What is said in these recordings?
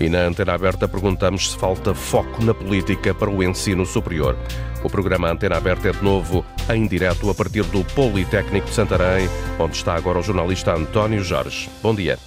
E na Antena Aberta perguntamos se falta foco na política para o ensino superior. O programa Antena Aberta é de novo em direto a partir do Politécnico de Santarém, onde está agora o jornalista António Jorge. Bom dia.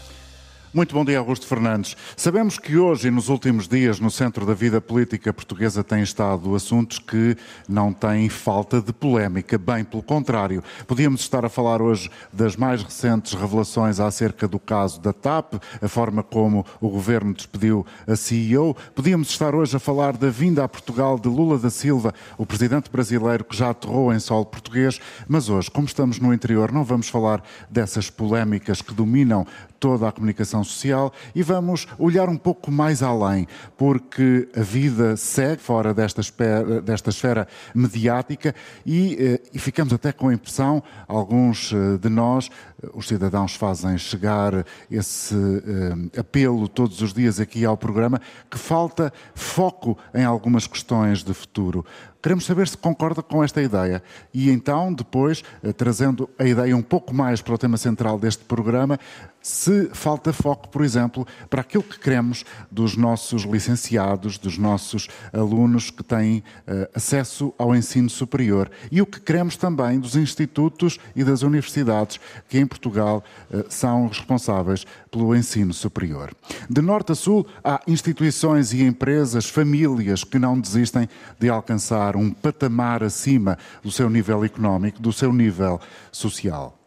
Muito bom dia, Augusto Fernandes. Sabemos que hoje e nos últimos dias no centro da vida política portuguesa têm estado assuntos que não têm falta de polémica, bem pelo contrário. Podíamos estar a falar hoje das mais recentes revelações acerca do caso da TAP, a forma como o governo despediu a CEO. Podíamos estar hoje a falar da vinda a Portugal de Lula da Silva, o presidente brasileiro que já aterrou em solo português. Mas hoje, como estamos no interior, não vamos falar dessas polémicas que dominam toda a comunicação social e vamos olhar um pouco mais além, porque a vida segue fora desta, esfera, desta esfera mediática e, eh, e, ficamos até com a impressão, alguns eh, de nós, eh, os cidadãos fazem chegar esse apelo todos os dias aqui ao programa, que falta foco em algumas questões de futuro. Queremos saber se concorda com esta ideia e então, depois, trazendo a ideia um pouco mais para o tema central deste programa, se falta foco, por exemplo, para aquilo que queremos dos nossos licenciados, dos nossos alunos que têm uh, acesso ao ensino superior e o que queremos também dos institutos e das universidades que em Portugal uh, são responsáveis pelo ensino superior. De norte a sul, há instituições e empresas, famílias que não desistem de alcançar um patamar acima do seu nível económico, do seu nível social.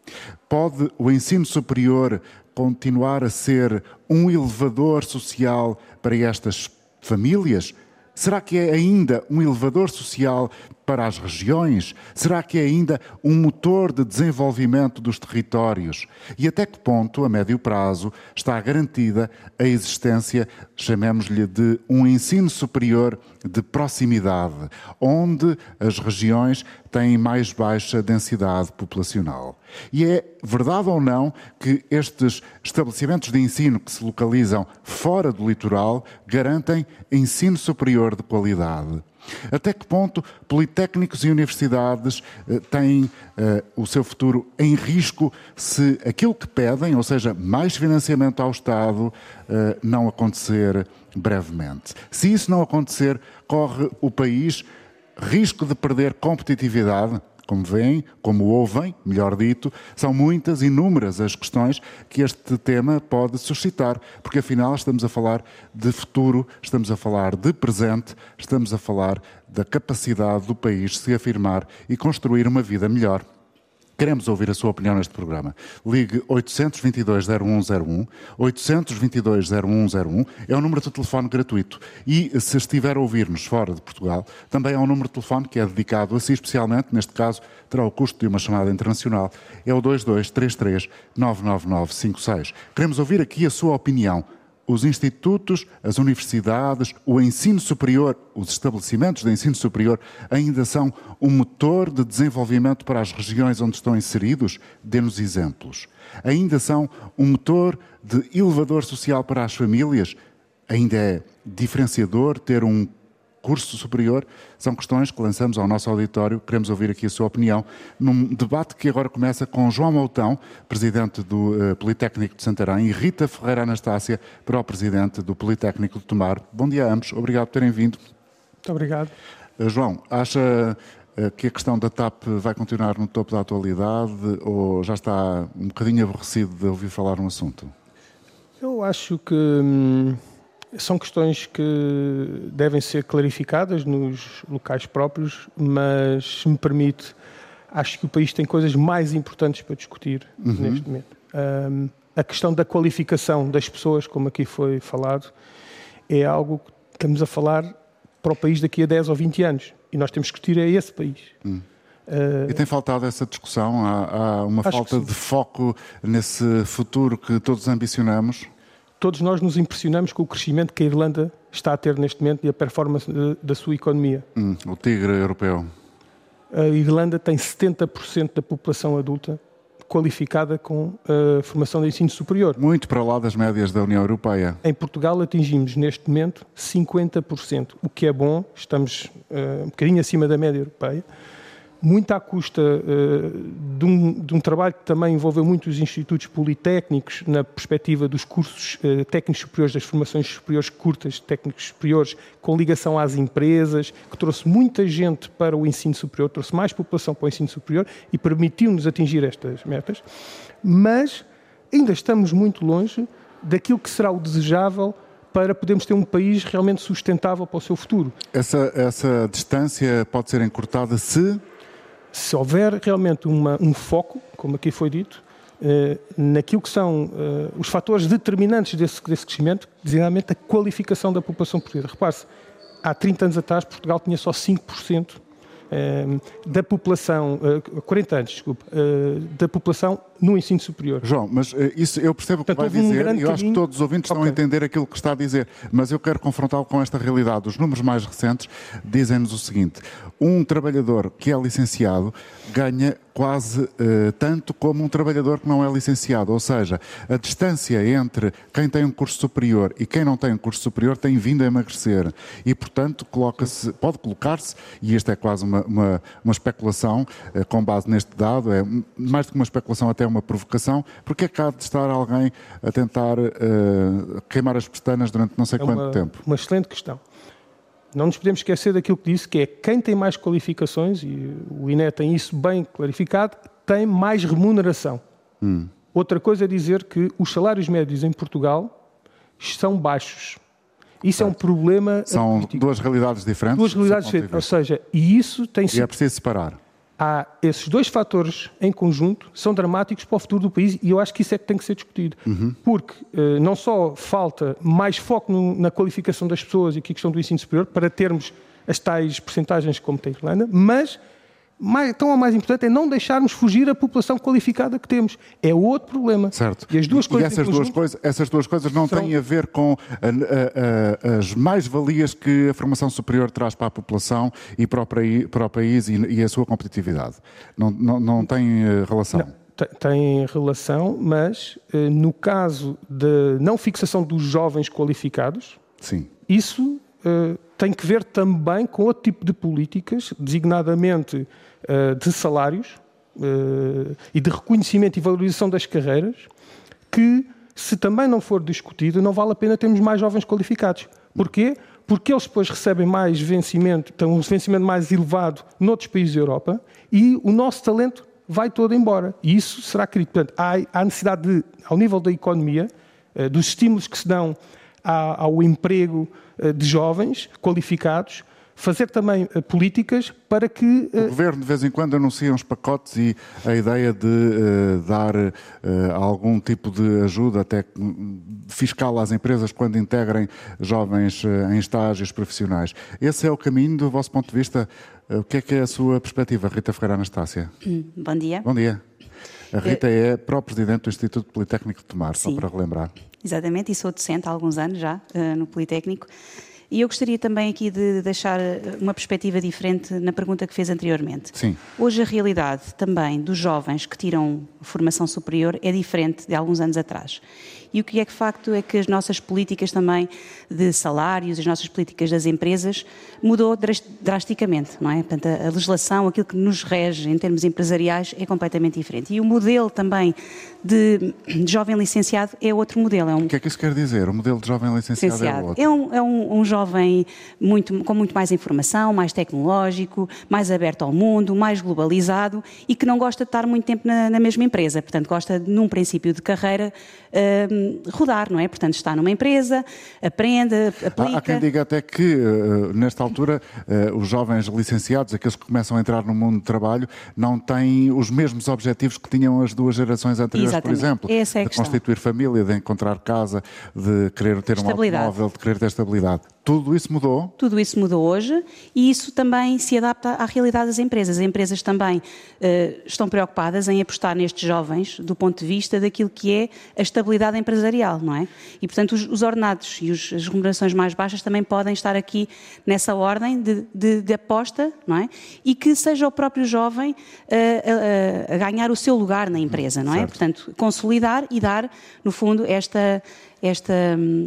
Pode o ensino superior continuar a ser um elevador social para estas famílias? Será que é ainda um elevador social para as regiões? Será que é ainda um motor de desenvolvimento dos territórios? E até que ponto, a médio prazo, está garantida a existência, chamemos-lhe de um ensino superior de proximidade, onde as regiões têm mais baixa densidade populacional? E é verdade ou não que estes estabelecimentos de ensino que se localizam fora do litoral garantem ensino superior de qualidade? Até que ponto politécnicos e universidades eh, têm eh, o seu futuro em risco se aquilo que pedem, ou seja, mais financiamento ao Estado, eh, não acontecer brevemente? Se isso não acontecer, corre o país risco de perder competitividade? Como veem, como ouvem, melhor dito, são muitas, inúmeras as questões que este tema pode suscitar, porque afinal estamos a falar de futuro, estamos a falar de presente, estamos a falar da capacidade do país se afirmar e construir uma vida melhor. Queremos ouvir a sua opinião neste programa. Ligue 822-0101, 822-0101 é um número de telefone gratuito. E se estiver a ouvir-nos fora de Portugal, também é um número de telefone que é dedicado a si especialmente, neste caso terá o custo de uma chamada internacional, é o 2233 99956. Queremos ouvir aqui a sua opinião os institutos, as universidades, o ensino superior, os estabelecimentos de ensino superior ainda são um motor de desenvolvimento para as regiões onde estão inseridos? Dê-nos exemplos. Ainda são um motor de elevador social para as famílias? Ainda é diferenciador ter um curso superior, são questões que lançamos ao nosso auditório. Queremos ouvir aqui a sua opinião num debate que agora começa com João Moutão, presidente do uh, Politécnico de Santarém, e Rita Ferreira Anastácia, para o presidente do Politécnico de Tomar. Bom dia a ambos, obrigado por terem vindo. Muito obrigado. Uh, João, acha uh, que a questão da TAP vai continuar no topo da atualidade ou já está um bocadinho aborrecido de ouvir falar no assunto? Eu acho que. Hum são questões que devem ser clarificadas nos locais próprios, mas, se me permite, acho que o país tem coisas mais importantes para discutir uhum. neste momento. Um, a questão da qualificação das pessoas, como aqui foi falado, é algo que estamos a falar para o país daqui a 10 ou 20 anos. E nós temos que discutir a esse país. Uh, e tem faltado essa discussão? Há, há uma falta de foco nesse futuro que todos ambicionamos? Todos nós nos impressionamos com o crescimento que a Irlanda está a ter neste momento e a performance da sua economia. Hum, o tigre europeu. A Irlanda tem 70% da população adulta qualificada com a formação de ensino superior. Muito para lá das médias da União Europeia. Em Portugal atingimos neste momento 50%, o que é bom, estamos uh, um bocadinho acima da média europeia, muito à custa uh, de, um, de, um, trabalho que também envolveu muitos institutos politécnicos na perspectiva dos cursos uh, técnicos superiores, das formações superiores curtas, técnicos superiores, com ligação às empresas, que trouxe muita gente para o ensino superior, trouxe mais população para o ensino superior e permitiu-nos atingir estas metas, mas ainda estamos muito longe daquilo que será o desejável para podermos ter um país realmente sustentável para o seu futuro. Essa, essa distância pode ser encurtada se se houver realmente uma, um foco, como aqui foi dito, eh, naquilo que são eh, os fatores determinantes desse, desse crescimento, designadamente a qualificação da população portuguesa. Repare-se, há 30 anos atrás Portugal tinha só 5% Ehm, da população, 40 eh, anos, desculpe, eh, da população no ensino superior. João, mas eh, isso eu percebo o que vai dizer um e eu acho que todos os ouvintes okay. estão a entender aquilo que está a dizer, mas eu quero confrontá-lo com esta realidade. Os números mais recentes dizem-nos o seguinte: um trabalhador que é licenciado ganha quase uh, tanto como um trabalhador que não é licenciado. Ou seja, a distância entre quem tem um curso superior e quem não tem um curso superior tem vindo a emagrecer. E, portanto, coloca-se, pode colocar-se, e esta é quase uma, uma, uma especulação uh, com base neste dado, é mais do que uma especulação, até uma provocação, porque é que há de estar alguém a tentar uh, queimar as pestanas durante não sei é quanto uma, tempo? Uma excelente questão. Não nos podemos esquecer daquilo que disse, que é quem tem mais qualificações, e o INE tem isso bem clarificado, tem mais remuneração. Hum. Outra coisa é dizer que os salários médios em Portugal são baixos. Isso certo. é um problema. São político. duas realidades diferentes. Duas realidades diferentes. Ou seja, e isso tem sido. E é preciso separar há esses dois fatores em conjunto são dramáticos para o futuro do país e eu acho que isso é que tem que ser discutido. Uhum. Porque eh, não só falta mais foco no, na qualificação das pessoas e aqui a questão do ensino superior para termos as tais percentagens como tem a Irlanda, mas mais, tão ou mais importante é não deixarmos fugir a população qualificada que temos. É outro problema. Certo. E, as duas e coisas essas, duas coisas, essas duas coisas não têm a ver com a, a, a, as mais-valias que a formação superior traz para a população e para o, para o país e, e, a sua competitividade. Não, não, não tem eh, relação. Não tem relação, mas eh, no caso de não fixação dos jovens qualificados, Sim. isso eh, tem que ver também com outro tipo de políticas, designadamente de salários eh, e de reconhecimento e valorização das carreiras, que, se também não for discutido, não vale a pena termos mais jovens qualificados. Porquê? Porque eles depois recebem mais vencimento, têm um vencimento mais elevado noutros países da Europa e o nosso talento vai todo embora. E isso será crítico. Portanto, há, necessidade de, ao nível da economia, eh, dos estímulos que se dão ao emprego de jovens qualificados, fazer também uh, políticas para que. Uh... O governo de vez em quando anuncia uns pacotes e a ideia de uh, dar algum tipo de ajuda, até fiscal às empresas, quando integrem jovens em estágios profissionais. Esse é o caminho, do vosso ponto de vista? O que é que é a sua perspectiva, Rita Ferreira Anastácia? Hum, bom dia. Bom dia. A Rita é pró-presidente do Instituto Politécnico de Tomar, Sim. só para relembrar. Exatamente, e sou docente há alguns anos já no Politécnico. E eu gostaria também aqui de deixar eh, uma perspectiva diferente na pergunta que fez anteriormente. Sim. Hoje a realidade também dos jovens que tiram formação superior é diferente de alguns anos atrás. E o que é que facto é que as nossas políticas também de salários, as nossas políticas das empresas mudou drasticamente, não é? Portanto, a legislação, aquilo que nos rege em termos empresariais é completamente diferente. E o modelo também de, de jovem licenciado é outro modelo. É um... O que é que isso quer dizer? O modelo de jovem licenciado, é licenciado. é outro? É um, é um, um jovem muito, com muito mais informação, mais tecnológico, mais aberto ao mundo, mais globalizado e que não gosta de estar muito tempo na, na mesma empresa. Portanto, gosta, num princípio de carreira, uh, rodar, não é? Portanto, está numa empresa, aprende, aplica. Há, quem diga até que, uh, nesta altura, uh, os jovens licenciados, aqueles que começam a entrar no mundo do trabalho, não têm os mesmos objetivos que tinham as duas gerações anteriores, Exatamente. por exemplo. Essa é de constituir família, de encontrar casa, de querer ter um automóvel, de querer ter estabilidade. Tudo isso mudou? Tudo isso mudou hoje e isso também se adapta à realidade das empresas. As empresas também uh, estão preocupadas em apostar nestes jovens do ponto de vista daquilo que é a estabilidade empresarial, não é? E, portanto, os, os ordenados e os, as remunerações mais baixas também podem estar aqui nessa ordem de, de, de aposta, não é? E que seja o próprio jovem uh, a, a, ganhar o seu lugar na empresa, não é? Certo. Portanto, consolidar e dar, no fundo, esta esta,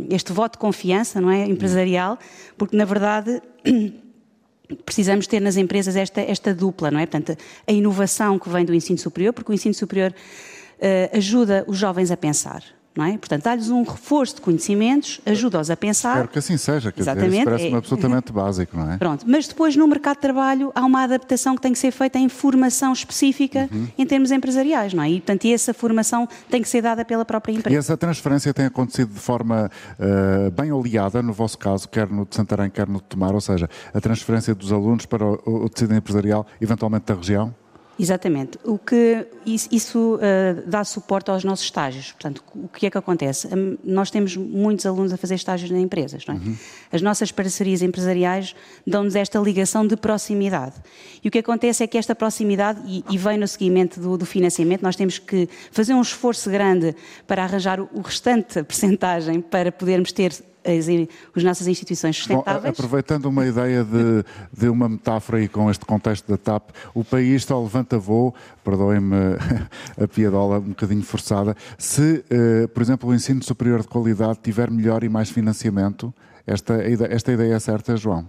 este voto de confiança não é, empresarial, porque na verdade precisamos ter nas empresas esta, esta dupla, não é? Portanto, a inovação que vem do ensino superior, porque o ensino superior uh, ajuda os jovens a pensar. Não é? Portanto, dá-lhes um reforço de conhecimentos, ajuda-os a pensar. Espero que assim seja, que Exatamente. parece-me é... absolutamente básico, não é? Pronto, mas depois no mercado de trabalho há uma adaptação que tem que ser feita em formação específica uhum. em termos empresariais, não é? E, portanto, essa formação tem que ser dada pela própria empresa. E essa transferência tem acontecido de forma uh, bem oleada, no vosso caso, quer no de Santarém, quer no de Tomar, ou seja, a transferência dos alunos para o, o tecido empresarial, eventualmente da região? Exatamente. O que isso, isso uh, dá suporte aos nossos estágios. Portanto, o que é que acontece? Um, nós temos muitos alunos a fazer estágios em empresas. É? Uhum. As nossas parcerias empresariais dão-nos esta ligação de proximidade. E o que acontece é que esta proximidade, e, e vem no seguimento do, do, financiamento, nós temos que fazer um esforço grande para arranjar o restante percentagem para podermos ter as, as nossas instituições sustentáveis. Bom, aproveitando uma ideia de, de uma metáfora aí com este contexto da TAP, o país só levanta voo, perdoem-me a piadola um bocadinho forçada, se, uh, por exemplo, o ensino superior de qualidade tiver melhor e mais financiamento, esta, esta ideia é certa, João?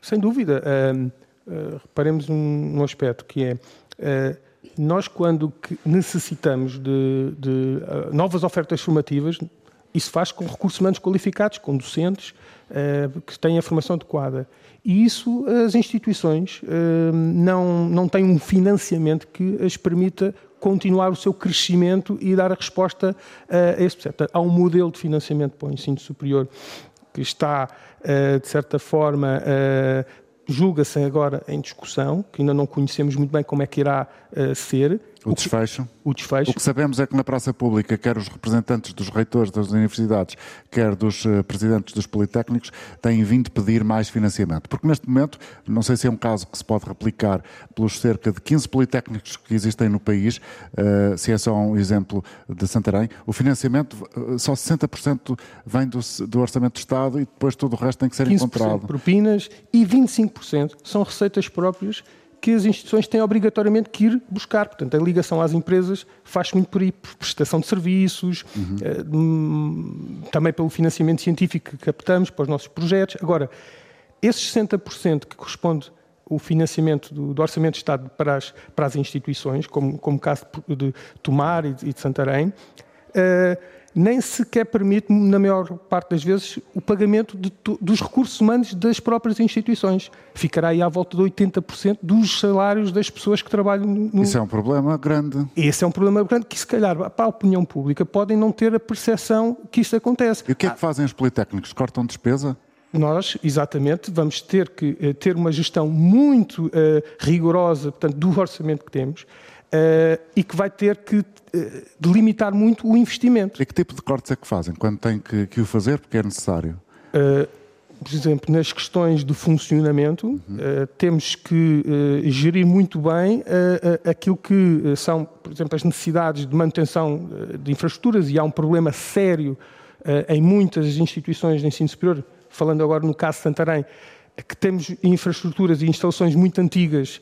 Sem dúvida. Uh, uh, reparemos um, um, aspecto que é eh, nós, quando necessitamos de, de uh, novas ofertas formativas, isso faz com recursos humanos qualificados, com docentes uh, que têm a formação adequada. E isso as instituições uh, não, não têm um financiamento que as permita continuar o seu crescimento e dar a resposta uh, a esse processo. Há um modelo de financiamento para o ensino superior que está, de certa forma, julga-se agora em discussão, que ainda não conhecemos muito bem como é que irá ser, o desfecho. O desfecho. O que sabemos é que na praça pública, quer os representantes dos reitores das universidades, quer dos uh, presidentes dos politécnicos, têm vindo pedir mais financiamento. Porque neste momento, não sei se é um caso que se pode replicar pelos cerca de 15 politécnicos que existem no país, uh, se é só um exemplo de Santarém, o financiamento, uh, só 60% vem do, do, Orçamento do Estado e depois todo o resto tem que ser 15% encontrado. propinas e 25% são receitas próprias que as instituições têm obrigatoriamente que ir buscar. Portanto, a ligação às empresas faz muito por aí, por prestação de serviços, uhum. uh, também pelo financiamento científico que captamos para os nossos projetos. Agora, esses 60% que corresponde o financiamento do, do, Orçamento de Estado para as, para as instituições, como, como o caso de Tomar e de, e de Santarém, uh, nem sequer permite, na maior parte das vezes, o pagamento de, dos recursos humanos das próprias instituições. Ficará aí à volta de 80% dos salários das pessoas que trabalham no. Isso é um problema grande. Esse é um problema grande que, se calhar, para a opinião pública, podem não ter a percepção que isso acontece. E o que é que fazem os politécnicos? Cortam despesa? nós, exatamente, vamos ter que uh, ter uma gestão muito uh, rigorosa portanto, do orçamento que temos uh, e que vai ter que uh, delimitar muito o investimento. E que tipo de cortes é que fazem quando têm que, que o fazer porque é necessário? Uh, por exemplo, nas questões de funcionamento, uhum. temos que gerir muito bem aquilo que são, por exemplo, as necessidades de manutenção de infraestruturas e há um problema sério em muitas instituições de ensino superior, falando agora no caso de Santarém, que temos infraestruturas e instalações muito antigas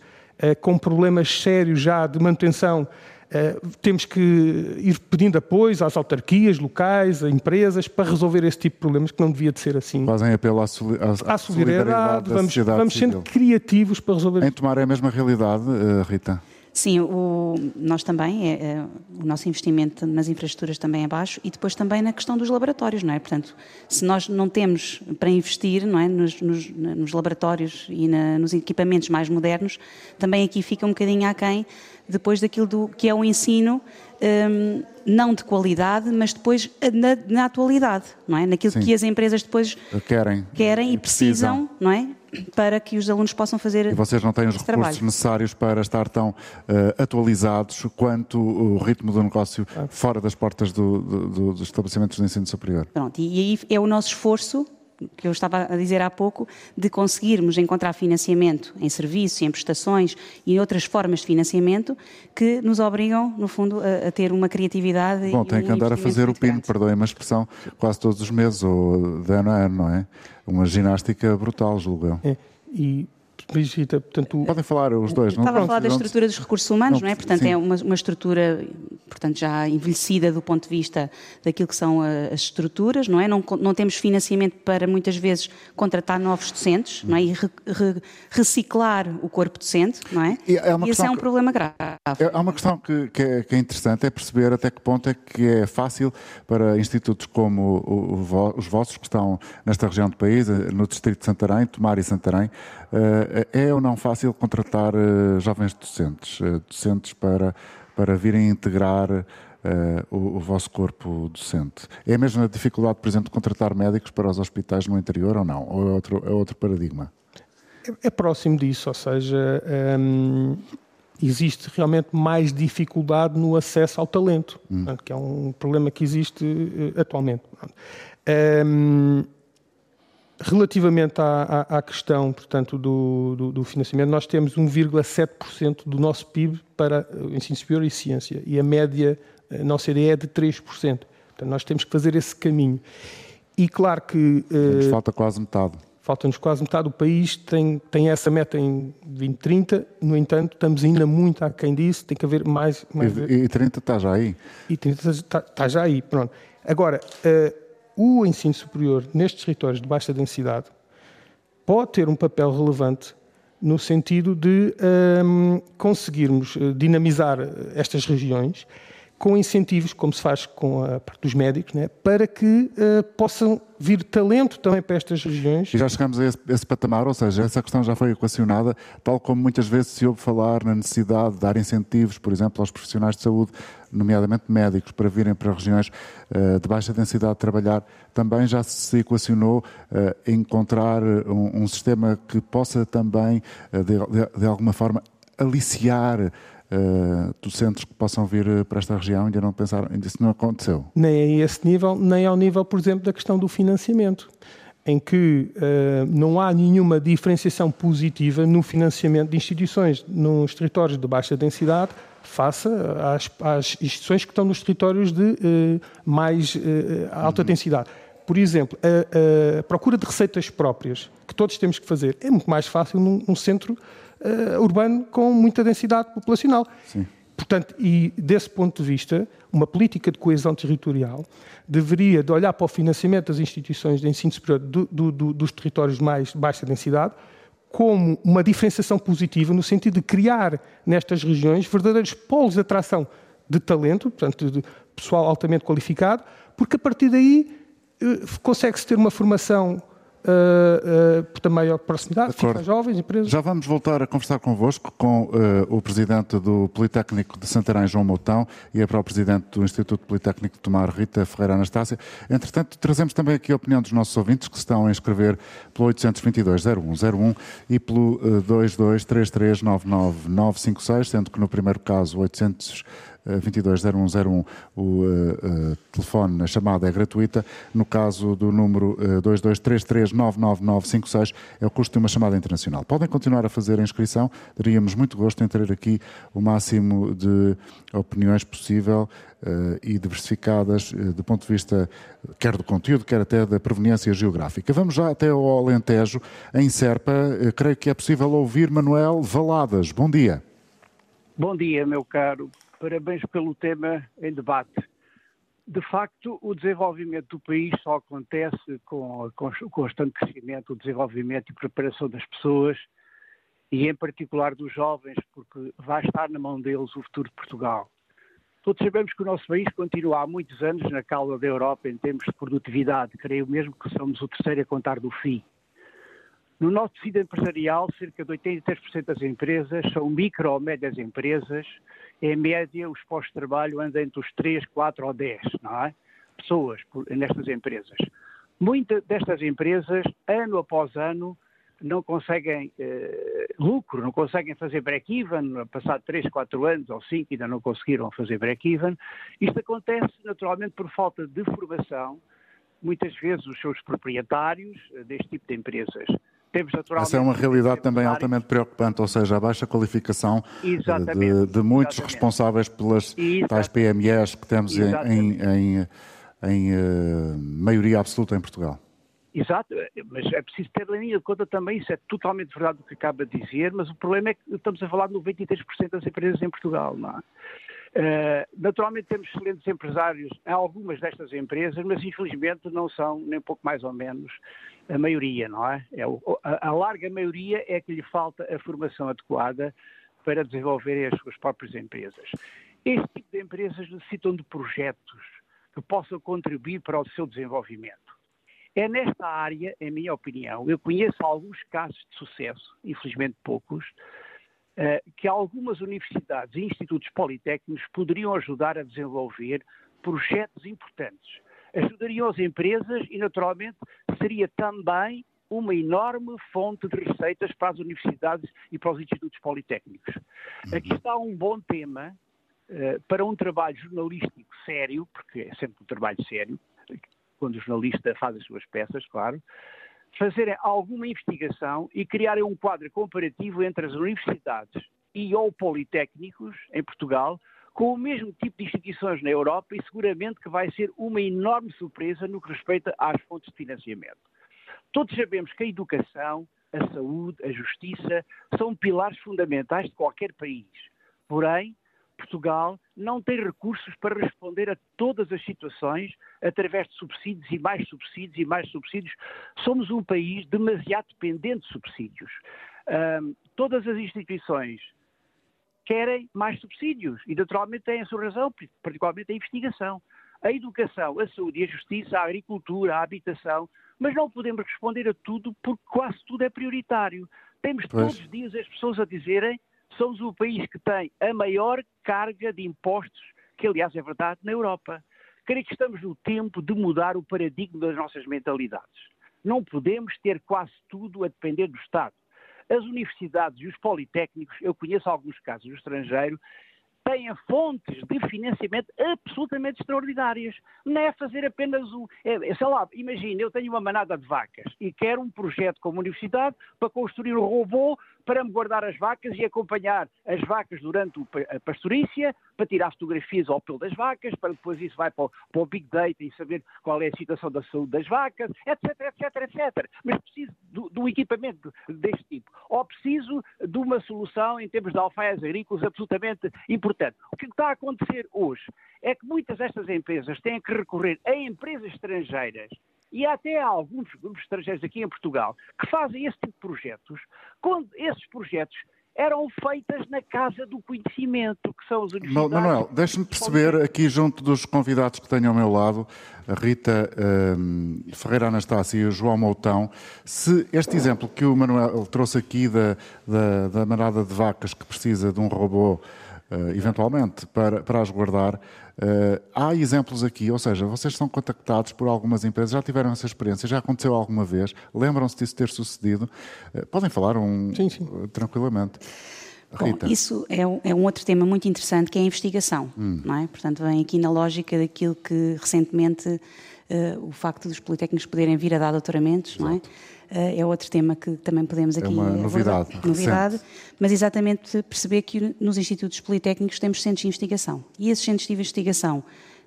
com problemas sérios já de manutenção, eh, temos que ir pedindo apoios às autarquias locais, a empresas, para resolver esse tipo de problemas, que não devia de ser assim. Fazem apelo à, soli à, à solidariedade, vamos, vamos sendo criativos para resolver Em tomar é a mesma realidade, eh, Rita? Sim, o, nós também, é, é, o nosso investimento nas infraestruturas também é baixo e depois também na questão dos laboratórios, não é? Portanto, se nós não temos para investir não é, nos, nos, nos laboratórios e na, nos equipamentos mais modernos, também aqui fica um bocadinho aquém depois daquilo do, que é o ensino, um, não de qualidade, mas depois na, na atualidade, não é? Naquilo Sim. que as empresas depois querem, querem e precisam, precisam, não é? Para que os alunos possam fazer E vocês não têm os recursos trabalho. necessários para estar tão uh, atualizados quanto o ritmo do negócio fora das portas do, do, dos estabelecimentos de ensino superior. Pronto, e aí é o nosso esforço que eu estava a dizer há pouco, de conseguirmos encontrar financiamento em serviços, em prestações e em outras formas de financiamento que nos obrigam, no fundo, a, a ter uma criatividade Bom, tem um que andar a fazer o PIN, perdoem-me a expressão, quase todos os meses, ou de ano a ano, não é? Uma ginástica brutal, julgo eu. É, e Brigitte, portanto... Podem falar os dois, não? Estava a falar da estrutura dos recursos humanos, não, não é? Portanto, sim. é uma, uma, estrutura portanto, já envelhecida do ponto de vista daquilo que são as estruturas, não é? Não, não temos financiamento para, muitas vezes, contratar novos docentes, não é? E re, re, reciclar o corpo docente, não é? E, é e esse é um que, problema grave. É, há uma questão que, que, é, que, é, interessante, é perceber até que ponto é que é fácil para institutos como o, o, os vossos, que estão nesta região do país, no distrito de Santarém, Tomar e Santarém, eh, é ou não fácil contratar eh, jovens docentes, eh, docentes para, para virem integrar o, o, vosso corpo docente? É a mesma dificuldade, por exemplo, de contratar médicos para os hospitais no interior ou não? Ou é outro, é outro paradigma? É, é próximo disso, ou seja, hum, existe realmente mais dificuldade no acesso ao talento, hum. que é um problema que existe atualmente. Hum, Relativamente à, à, à, questão, portanto, do, do, do financiamento, nós temos 1,7% do nosso PIB para o ensino superior e ciência, e a média na OCDE é de 3%. Portanto, nós temos que fazer esse caminho. E claro que... Nos uh, falta quase metade. Falta-nos quase metade. O país tem, tem essa meta em 2030, no entanto, estamos ainda muito aquém disso, tem que haver mais... mais... E, e 30 está já aí. E 30 está, está já aí, pronto. Agora... Uh, o ensino superior nestes territórios de baixa densidade pode ter um papel relevante no sentido de um, conseguirmos eh, dinamizar estas regiões com incentivos, como se faz com a parte dos médicos, né, para que uh, possam vir talento também para estas regiões. E já chegamos a esse, esse, patamar, ou seja, essa questão já foi equacionada, tal como muitas vezes se ouve falar na necessidade de dar incentivos, por exemplo, aos profissionais de saúde, nomeadamente médicos, para virem para regiões uh, de baixa densidade trabalhar, também já se equacionou uh, encontrar um, um, sistema que possa também, de, alguma forma, aliciar docentes que possam vir eh, para esta região ainda não pensaram, ainda isso não aconteceu? Nem a esse nível, nem ao nível, por exemplo, da questão do financiamento em que uh, não há nenhuma diferenciação positiva no financiamento de instituições nos territórios de baixa densidade face às, às instituições que estão nos territórios de uh, mais uh, alta uhum. densidade. Por exemplo, a, a, procura de receitas próprias, que todos temos que fazer, é muito mais fácil num, num centro urbano com muita densidade populacional. Sim. Portanto, e desse ponto de vista, uma política de coesão territorial deveria de olhar para o financiamento das instituições de ensino superior do, do, do, dos territórios de mais baixa densidade como uma diferenciação positiva no sentido de criar nestas regiões verdadeiros polos de atração de talento, portanto, de pessoal altamente qualificado, porque a partir daí eh, consegue-se ter uma formação uh, uh, por maior proximidade, fica jovens, empresas. Já vamos voltar a conversar convosco com uh, o Presidente do Politécnico de Santarém, João Moutão, e a própria Presidente do Instituto Politécnico de Tomar, Rita Ferreira Anastácia. Entretanto, trazemos também aqui a opinião dos nossos ouvintes que estão a inscrever pelo 822-0101 e pelo uh, 22339956, sendo que no primeiro caso 800 220101 o uh, telefone, a chamada é gratuita. No caso do número uh, 2233999956 é o custo de uma chamada internacional. Podem continuar a fazer a inscrição, teríamos muito gosto em ter aqui o máximo de opiniões possível uh, e diversificadas uh, do ponto de vista quer do conteúdo, quer até da proveniência geográfica. Vamos já até ao Alentejo, em Serpa. Uh, creio que é possível ouvir Manuel Valadas. Bom dia. Bom dia, meu caro Parabéns pelo tema em debate. De facto, o desenvolvimento do país só acontece com o constante crescimento, o desenvolvimento e preparação das pessoas e, em particular, dos jovens, porque vai estar na mão deles o futuro de Portugal. Todos sabemos que o nosso país continua há muitos anos na cauda da Europa em termos de produtividade. Creio mesmo que somos o terceiro a contar do FI. No nosso tecido empresarial, cerca de 83% das empresas são micro ou médias empresas. Em média, os postos de trabalho andam entre os 3, 4 ou 10, não é? Pessoas nestas empresas. Muitas destas empresas, ano após ano, não conseguem eh, lucro, não conseguem fazer break-even, passado 3, 4 anos ou 5 ainda não conseguiram fazer break-even. Isto acontece naturalmente por falta de formação, muitas vezes os seus proprietários eh, deste tipo de empresas temos naturalmente. Essa é uma realidade também altamente preocupante, ou seja, a baixa qualificação de, de, muitos exatamente. responsáveis pelas exatamente. tais PMEs que temos em, em, em, em uh, maioria absoluta em Portugal. Exato, mas é preciso ter em linha de conta também, isso é totalmente verdade o que acaba de dizer, mas o problema é que estamos a falar de 93% das empresas em Portugal, não é? Uh, naturalmente temos excelentes empresários em algumas destas empresas, mas infelizmente não são nem pouco mais ou menos a maioria, não é? é o, a, a, larga maioria é que lhe falta a formação adequada para desenvolverem as suas próprias empresas. Este tipo de empresas necessitam de projetos que possam contribuir para o seu desenvolvimento. É nesta área, em minha opinião, eu conheço alguns casos de sucesso, infelizmente poucos, eh, que algumas universidades e institutos politécnicos poderiam ajudar a desenvolver projetos importantes. Ajudariam as empresas e, naturalmente, seria também uma enorme fonte de receitas para as universidades e para os institutos politécnicos. Uhum. Aqui está um bom tema uh, para um trabalho jornalístico sério, porque é sempre um trabalho sério, quando o jornalista faz as suas peças, claro, fazerem alguma investigação e criarem um quadro comparativo entre as universidades e ou politécnicos em Portugal com o mesmo tipo de instituições na Europa e seguramente que vai ser uma enorme surpresa no que respeita às fontes de financiamento. Todos sabemos que a educação, a saúde, a justiça são pilares fundamentais de qualquer país. Porém, Portugal não tem recursos para responder a todas as situações através de subsídios e mais subsídios e mais subsídios. Somos um país demasiado dependente de subsídios. Um, todas as instituições querem mais subsídios e, naturalmente, têm a sua razão, particularmente a investigação. A educação, a saúde e a justiça, a agricultura, a habitação, mas não podemos responder a tudo porque quase tudo é prioritário. Temos pois. todos os dias as pessoas a dizerem somos o país que tem a maior carga de impostos, que aliás é verdade, na Europa. Creio que estamos no tempo de mudar o paradigma das nossas mentalidades. Não podemos ter quase tudo a depender do Estado. As universidades e os politécnicos, eu conheço alguns casos no estrangeiro, têm fontes de financiamento absolutamente extraordinárias. Não é fazer apenas um. É, é, sei lá, imagina, eu tenho uma manada de vacas e quero um projeto como universidade para construir um robô para me guardar as vacas e acompanhar as vacas durante a pastorícia, para tirar fotografias ao pelo das vacas, para depois isso vai para o, para o, Big Data e saber qual é a situação da saúde das vacas, etc, etc, etc. Mas preciso de um equipamento deste tipo. Ou preciso de uma solução em termos de alfaias agrícolas absolutamente importante. O que está a acontecer hoje é que muitas destas empresas têm que recorrer a empresas estrangeiras e há até alguns grupos estrangeiros aqui em Portugal que fazem esse tipo de projetos, quando esses projetos eram feitas na Casa do Conhecimento, que são as universidades... Manuel, deixe-me perceber aqui junto dos convidados que tenho ao meu lado, a Rita um, Ferreira Anastácio e o João Moutão, se este exemplo que o Manuel trouxe aqui da, da, da manada de vacas que precisa de um robô, eventualmente, para, para as guardar, Uh, há exemplos aqui, ou seja, vocês são contactados por algumas empresas, já tiveram essa experiência, já aconteceu alguma vez, lembram-se disso ter sucedido? Uh, podem falar um, sim, sim. Tranquilamente. Bom, isso é um, é um, outro tema muito interessante que é a investigação, hum. não é? Portanto, vem aqui na lógica daquilo que recentemente o facto dos politécnicos poderem vir a dar doutoramentos, Exato. não é? Eh, é outro tema que também podemos é aqui. É uma novidade. novidade mas exatamente perceber que nos institutos politécnicos temos centros de investigação. E esses centros de investigação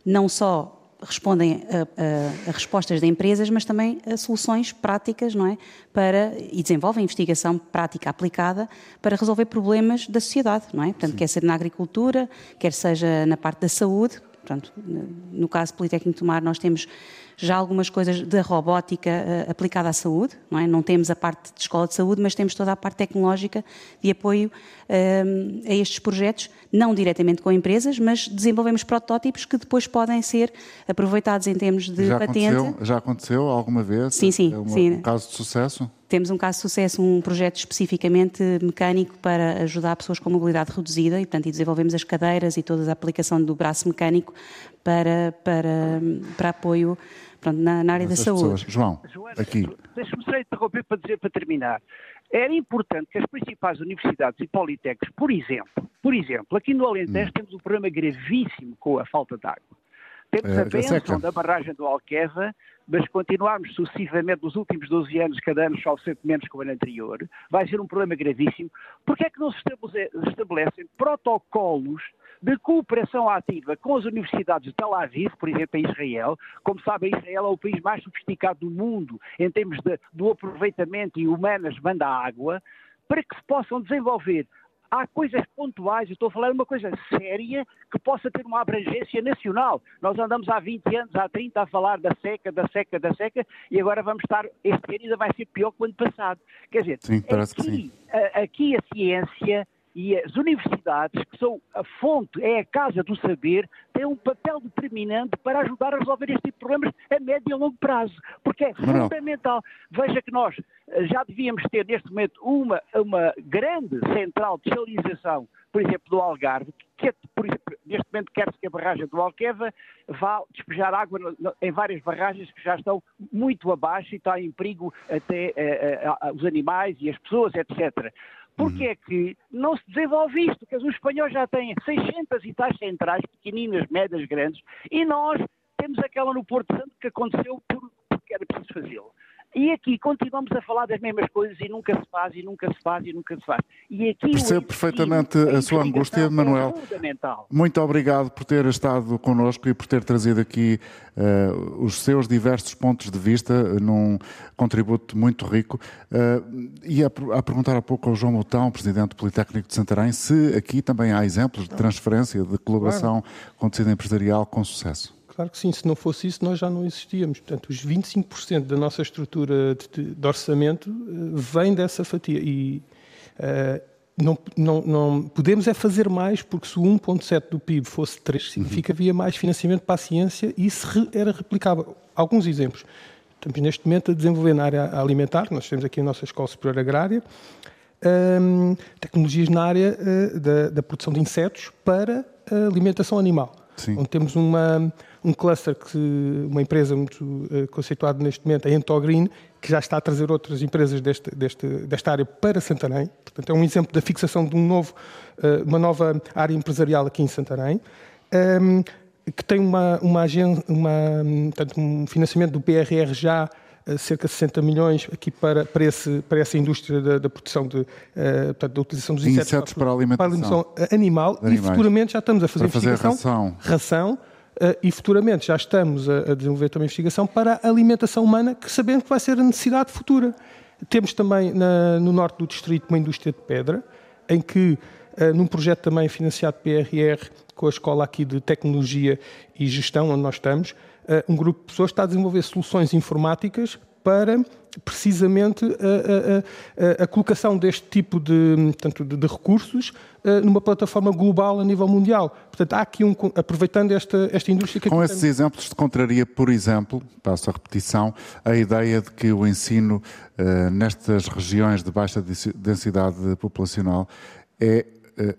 não só respondem a, a, a, respostas de empresas, mas também a soluções práticas, não é? Para, e desenvolvem investigação prática aplicada para resolver problemas da sociedade, não é? Portanto, Sim. quer ser na agricultura, quer seja na parte da saúde. Portanto, no caso Politécnico Tomar, nós temos já algumas coisas da robótica uh, aplicada à saúde, não é? Não temos a parte de escola de saúde, mas temos toda a parte tecnológica de apoio uh, a estes projetos, não diretamente com empresas, mas desenvolvemos protótipos que depois podem ser aproveitados em termos de já patente. Aconteceu, já aconteceu alguma vez? Sim, sim. É uma, sim. um caso de sucesso? Temos um caso de sucesso, um projeto especificamente mecânico para ajudar pessoas com mobilidade reduzida e, portanto, e desenvolvemos as cadeiras e toda a aplicação do braço mecânico para, para, para apoio pronto, na, na área da saúde. Pessoas. João, aqui. Deixa-me só interromper para dizer, para terminar. Era importante que as principais universidades e politécnicos, por exemplo, por exemplo, aqui no Alentejo hum. temos um problema gravíssimo com a falta de água. Temos é, a bênção da barragem do Alqueva, mas continuarmos sucessivamente nos últimos 12 anos, cada ano chove sempre menos que o ano anterior, vai ser um problema gravíssimo. Porque é que não se estabelecem protocolos de cooperação ativa com as universidades de Tel Aviv, por exemplo, em Israel. Como sabem, Israel é o país mais sofisticado do mundo em termos de, do aproveitamento e humanas banda água, para que se possam desenvolver há coisas pontuais, eu estou a falar de uma coisa séria que possa ter uma abrangência nacional. Nós andamos há 20 anos, há 30 a falar da seca, da seca, da seca, e agora vamos estar, este ano ainda vai ser pior que o ano passado. Quer dizer, sim, aqui, aqui a ciência e as universidades, que são a fonte, é a casa do saber, têm um papel determinante para ajudar a resolver este tipo de problemas a médio e a longo prazo, porque é fundamental. Veja que nós eh, já devíamos ter neste momento uma, uma grande central de dessalinização, por exemplo, do Algarve, que por exemplo, neste momento quer-se que a barragem do Alqueva vá despejar água em várias barragens que já estão muito abaixo e está em perigo até uh, uh, os animais e as pessoas, etc. Porque uhum. é que não se desenvolve isto? Porque os espanhóis já têm 600 e tais centrais, pequeninas, médias, grandes, e nós temos aquela no Porto Santo que aconteceu porque era preciso fazê-lo. E aqui continuamos a falar das mesmas coisas e nunca se faz, e nunca se faz, e nunca se faz. E aqui Percebo perfeitamente a, sua angústia, Manuel. É Muito obrigado por ter estado connosco e por ter trazido aqui uh, os seus diversos pontos de vista num contributo muito rico. Uh, e a, a, perguntar há pouco ao João Moutão, Presidente do Politécnico de Santarém, se aqui também há exemplos de transferência, de colaboração claro. com o tecido empresarial com sucesso. Claro que sim, se não fosse isso, nós já não existíamos. Portanto, os 25% da nossa estrutura de, de, orçamento uh, vem dessa fatia. E uh, não, não, não, podemos é fazer mais, porque se o 1,7% do PIB fosse 3%, uhum. significa que havia mais financiamento para a ciência e isso era replicável. Alguns exemplos. Estamos neste momento a desenvolver na área alimentar, nós temos aqui a nossa Escola Superior Agrária, um, ehm, tecnologias na área uh, da, da, produção de insetos para a alimentação animal. Sim. Onde temos uma um cluster que uma empresa muito uh, conceituada neste momento, a Entogreen, que já está a trazer outras empresas deste, deste, desta área para Santarém. Portanto, é um exemplo da fixação de um novo, uh, uma nova área empresarial aqui em Santarém. Um, ehm, que tem uma, uma, uma, portanto, um financiamento do PRR já cerca de 60 milhões aqui para, para, esse, para essa indústria da, da produção de, uh, portanto, da utilização dos insetos, insetos para, a alimentação, para a animal e futuramente já estamos a fazer para investigação, fazer ração, ração Uh, e futuramente já estamos a, a, desenvolver também investigação para a alimentação humana, que sabemos que vai ser a necessidade futura. Temos também na, no norte do distrito uma indústria de pedra, em que, num projeto também financiado PRR, com a escola aqui de tecnologia e gestão, onde nós estamos, uh, um grupo de pessoas está a desenvolver soluções informáticas para precisamente a, a, a, colocação deste tipo de, portanto, de, de recursos uh, numa plataforma global a nível mundial. Portanto, há aqui um, aproveitando esta, esta indústria que Com esses exemplos, se contraria, por exemplo, passo a repetição, a ideia de que o ensino uh, nestas regiões de baixa densidade populacional é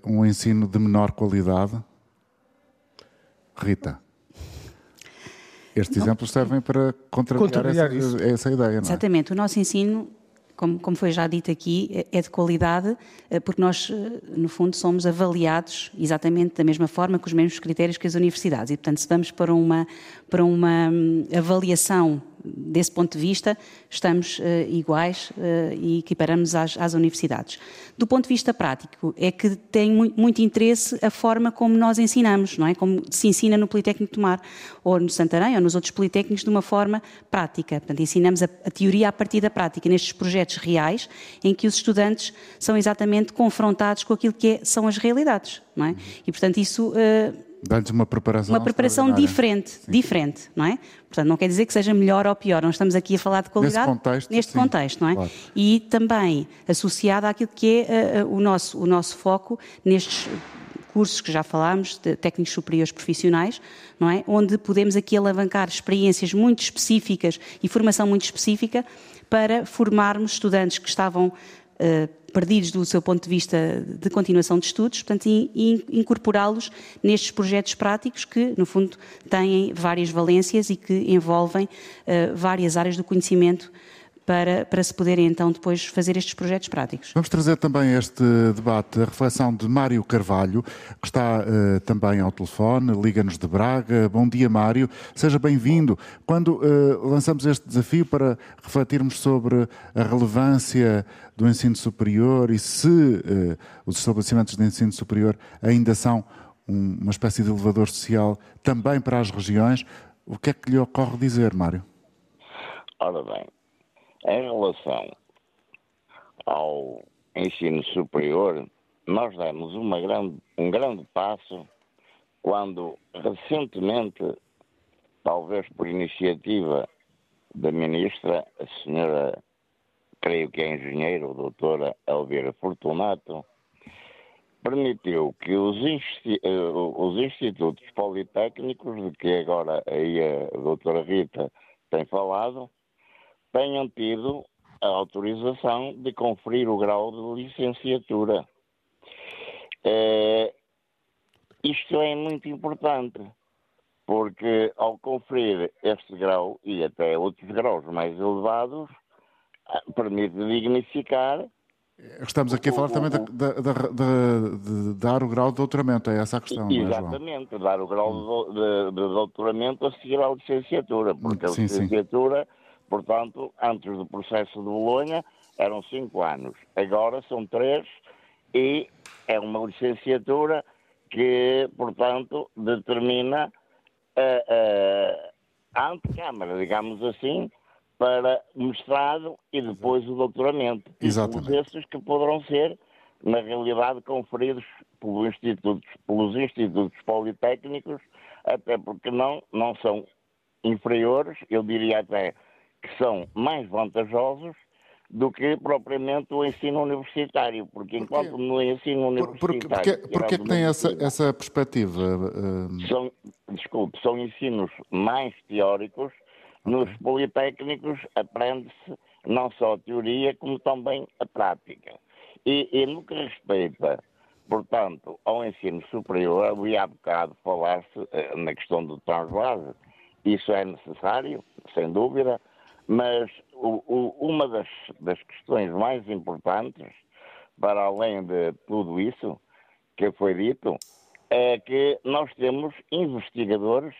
um ensino de menor qualidade? Rita. Estes não. exemplos servem para contrariar, essa, essa, ideia, não é? Exatamente. O nosso ensino, como, como foi já dito aqui, é de qualidade, eh, porque nós, eh, no fundo, somos avaliados exatamente da mesma forma, com os mesmos critérios que as universidades. E, portanto, se vamos para uma, para uma hum, avaliação desse ponto de vista, estamos uh, iguais uh, e equiparamos às, às, universidades. Do ponto de vista prático, é que tem muito, muito, interesse a forma como nós ensinamos, não é? Como se ensina no Politécnico de Tomar, ou no Santarém, ou nos outros politécnicos, de uma forma prática. Portanto, ensinamos a, a teoria a partir da prática, nestes projetos reais, em que os estudantes são exatamente confrontados com aquilo que é, são as realidades, não é? E, portanto, isso... Uh, Dá-lhes uma preparação. Uma preparação diferente, sim. diferente, não é? Portanto, não quer dizer que seja melhor ou pior, não estamos aqui a falar de qualidade neste contexto, neste sim, contexto não é? Claro. E também associado àquilo que é uh, o, nosso, o nosso foco nestes cursos que já falámos, de técnicos superiores profissionais, não é? Onde podemos aqui alavancar experiências muito específicas e formação muito específica para formarmos estudantes que estavam uh, perdidos do seu ponto de vista de continuação de estudos, portanto, e, incorporá-los nestes projetos práticos que, no fundo, têm várias valências e que envolvem uh, várias áreas do conhecimento para, para se poderem então depois fazer estes projetos práticos. Vamos trazer também este debate, a reflexão de Mário Carvalho, que está uh, também ao telefone, liga-nos de Braga. Bom dia, Mário, seja bem-vindo. Quando uh, lançamos este desafio para refletirmos sobre a relevância do ensino superior e se uh, os estabelecimentos de ensino superior ainda são um, uma espécie de elevador social também para as regiões. O que é que lhe ocorre dizer, Mário? Ora bem, em relação ao ensino superior, nós demos grande, um grande passo quando recentemente, talvez por iniciativa da ministra, a senhora, creio que é engenheira, doutora Elvira Fortunato, permitiu que os, eh, os, institutos politécnicos, de que agora aí a doutora Rita tem falado, tenham tido a autorização de conferir o grau de licenciatura. É, isto é muito importante, porque ao conferir este grau e até outros graus mais elevados, ah, permite dignificar Estamos aqui a falar também de, de, de, de, dar o grau de doutoramento, é essa a questão, Exatamente, é, dar o grau de, doutoramento a seguir à licenciatura, porque sim, a licenciatura, sim. Portanto, antes do processo de Bolonha, eram cinco anos, agora são três e é uma licenciatura que, portanto, determina a, a, antecâmara, digamos assim, para o mestrado e depois o doutoramento. Exatamente. E esses que poderão ser, na realidade, conferidos pelos institutos, pelos institutos politécnicos, até porque não, não são inferiores, eu diria até que são mais vantajosos do que propriamente o ensino universitário, porque enquanto por no ensino universitário... Porquê, porquê que tem essa, essa perspectiva? São, desculpe, são ensinos mais teóricos nos politécnicos aprende-se não só a teoria, como também a prática. E, e no que respeita, portanto, ao ensino superior, havia há bocado falar-se eh, na questão do transvase. Isso é necessário, sem dúvida, mas o, o, uma das, das questões mais importantes, para além de tudo isso que foi dito, é que nós temos investigadores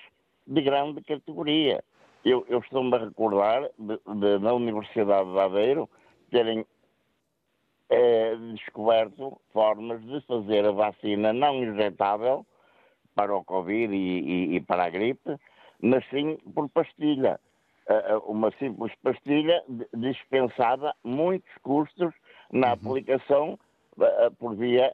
de grande categoria eu, eu estou-me a recordar de, de, na Universidade de Aveiro terem é, descoberto formas de fazer a vacina não injetável para o Covid e, e, e para a gripe, mas sim por pastilha. Uh, uma simples pastilha dispensada muitos custos na uhum. aplicação uh, por via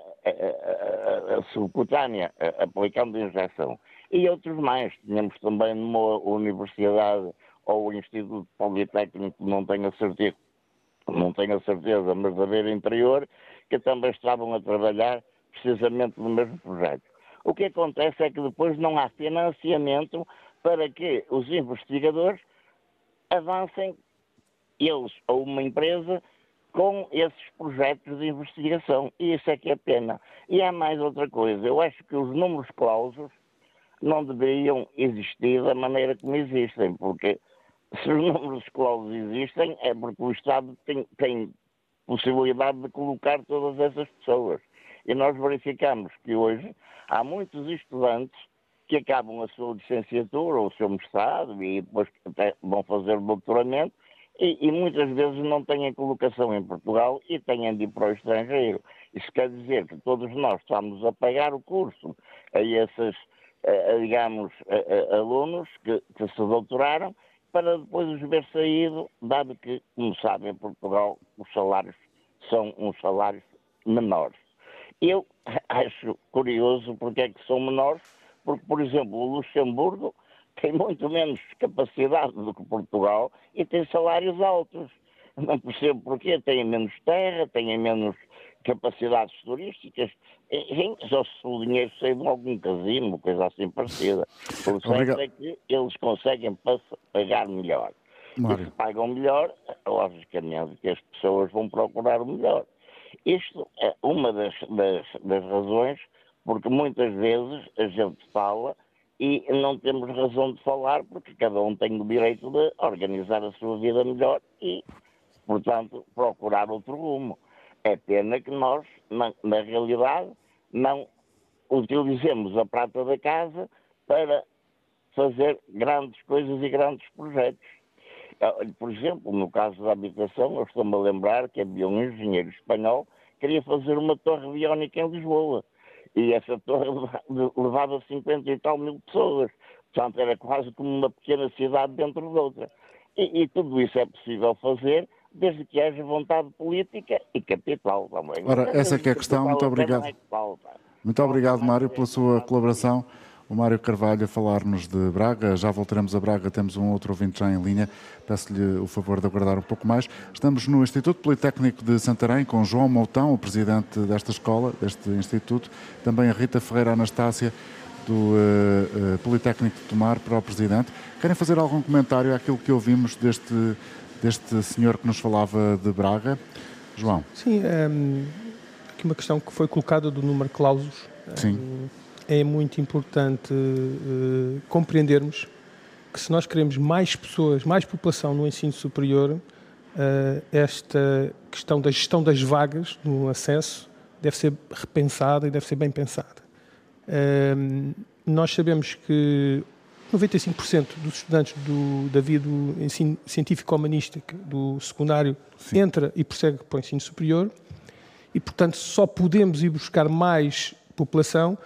subcutânea, aplicando injeção e outros mais. Tínhamos também numa universidade ou Instituto Politécnico, não tenho a certeza, não tenho a certeza, mas da Beira Interior, que também estavam a trabalhar precisamente no mesmo projeto. O que acontece é que depois não há financiamento para que os investigadores avancem, eles ou uma empresa, com esses projetos de investigação. E isso é que é pena. E há mais outra coisa. Eu acho que os números clausos não deveriam existir da maneira como existem, porque se os números clausos existem é porque o Estado tem, tem possibilidade de colocar todas essas pessoas. E nós verificamos que hoje há muitos estudantes que acabam a sua licenciatura ou o seu mestrado e depois vão fazer o doutoramento e, e, muitas vezes não têm colocação em Portugal e têm de ir para o estrangeiro. Isso quer dizer que todos nós estamos a pagar o curso a esses digamos, alunos que, que, se doutoraram, para depois os ver saído, dado que, como sabem, em Portugal os salários são uns salários menores. Eu acho curioso porque é que são menores, porque, por exemplo, o Luxemburgo tem muito menos capacidade do que Portugal e tem salários altos. Não percebo porquê, têm menos terra, têm menos capacidades turísticas, enfim, só se o dinheiro sair de algum casino, coisa assim parecida. O certo é que eles conseguem pagar melhor. Mário. E se pagam melhor, logicamente que as pessoas vão procurar o melhor. Isto é uma das, das, das razões porque muitas vezes a gente fala e não temos razão de falar porque cada um tem o direito de organizar a sua vida melhor e, portanto, procurar outro rumo. É pena que nós, na, na realidade, não utilizemos a prata da casa para fazer grandes coisas e grandes projetos. Ah, por exemplo, no caso da habitação, eu estou-me a lembrar que havia um engenheiro espanhol que queria fazer uma torre biónica em Lisboa. E essa torre levava 50 e tal mil pessoas. Portanto, era quase como uma pequena cidade dentro de outra. E, e tudo isso é possível fazer desde que haja vontade política e capital também. Ora, essa é, é a questão. Muito obrigado. Muito obrigado, Mário, pela sua colaboração. O Mário Carvalho a falar-nos de Braga. Já voltaremos a Braga, temos um outro ouvinte já em linha. Peço-lhe o favor de aguardar um pouco mais. Estamos no Instituto Politécnico de Santarém com João Moutão, o presidente desta escola, deste instituto. Também a Rita Ferreira Anastácia, do uh, uh, Politécnico de Tomar, para o presidente. Querem fazer algum comentário àquilo que ouvimos deste, deste senhor que nos falava de Braga? João. Sim, um, aqui uma questão que foi colocada do número de clausos. Sim. Um, é muito importante uh, compreendermos que se nós queremos mais pessoas, mais população no ensino superior, uh, esta questão da gestão das vagas no acesso deve ser repensada e deve ser bem pensada. Uh, nós sabemos que 95% dos estudantes do, da via do ensino científico-humanístico do secundário Sim. entra e prossegue para o ensino superior e, portanto, só podemos ir buscar mais população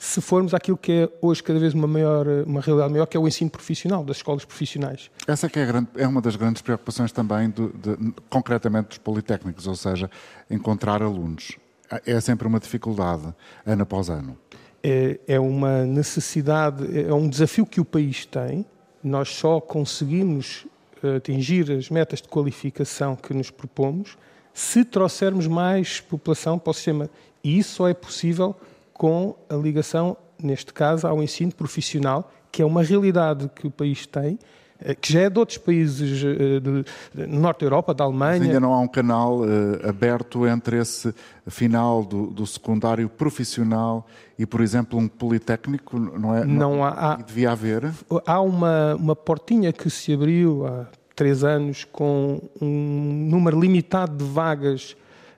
se formos àquilo que é hoje cada vez uma, maior, uma realidade maior, que é o ensino profissional, das escolas profissionais. Essa é, é, grande, é uma das grandes preocupações também, de, de, concretamente dos politécnicos, ou seja, encontrar alunos. É sempre uma dificuldade, ano após ano. É, é uma necessidade, é um desafio que o país tem. Nós só conseguimos eh, atingir as metas de qualificação que nos propomos se trouxermos mais população para o sistema. E isso só é possível com a ligação, neste caso, ao ensino profissional, que é uma realidade que o país tem, eh, que já é de outros países eh, do norte da Europa, da Alemanha. Mas ainda não há um canal uh, aberto entre esse final do, do, secundário profissional e, por exemplo, um politécnico, não é? Não, há, há. Devia haver. Há uma, uma portinha que se abriu há três anos com um número limitado de vagas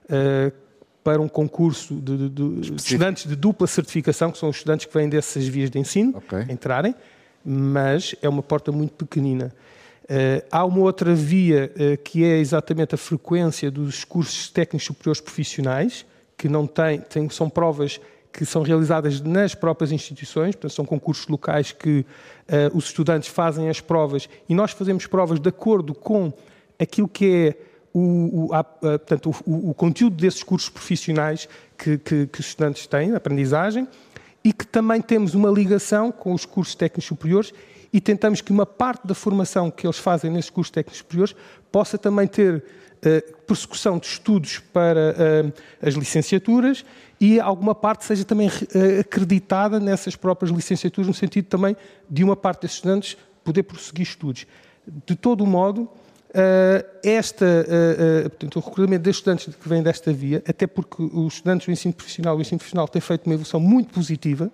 uh, para um concurso de, de, de estudantes de dupla certificação, que são os estudantes que vêm dessas vias de ensino, okay. entrarem, mas é uma porta muito pequenina. Uh, há uma outra via uh, que é exatamente a frequência dos cursos técnicos superiores profissionais, que não tem, tem, são provas que são realizadas nas próprias instituições, portanto, são concursos locais que uh, os estudantes fazem as provas e nós fazemos provas de acordo com aquilo que é o, o, a, portanto, o, o, conteúdo desses cursos profissionais que, que, que, os estudantes têm, aprendizagem, e que também temos uma ligação com os cursos técnicos superiores e tentamos que uma parte da formação que eles fazem nesses cursos técnicos superiores possa também ter uh, persecução de estudos para uh, as licenciaturas e alguma parte seja também uh, acreditada nessas próprias licenciaturas, no sentido também de uma parte desses estudantes poder prosseguir estudos. De todo modo, esta, uh, uh, portanto, o recrutamento dos estudantes que vêm desta via, até porque os estudantes do ensino profissional, o ensino profissional tem feito uma evolução muito positiva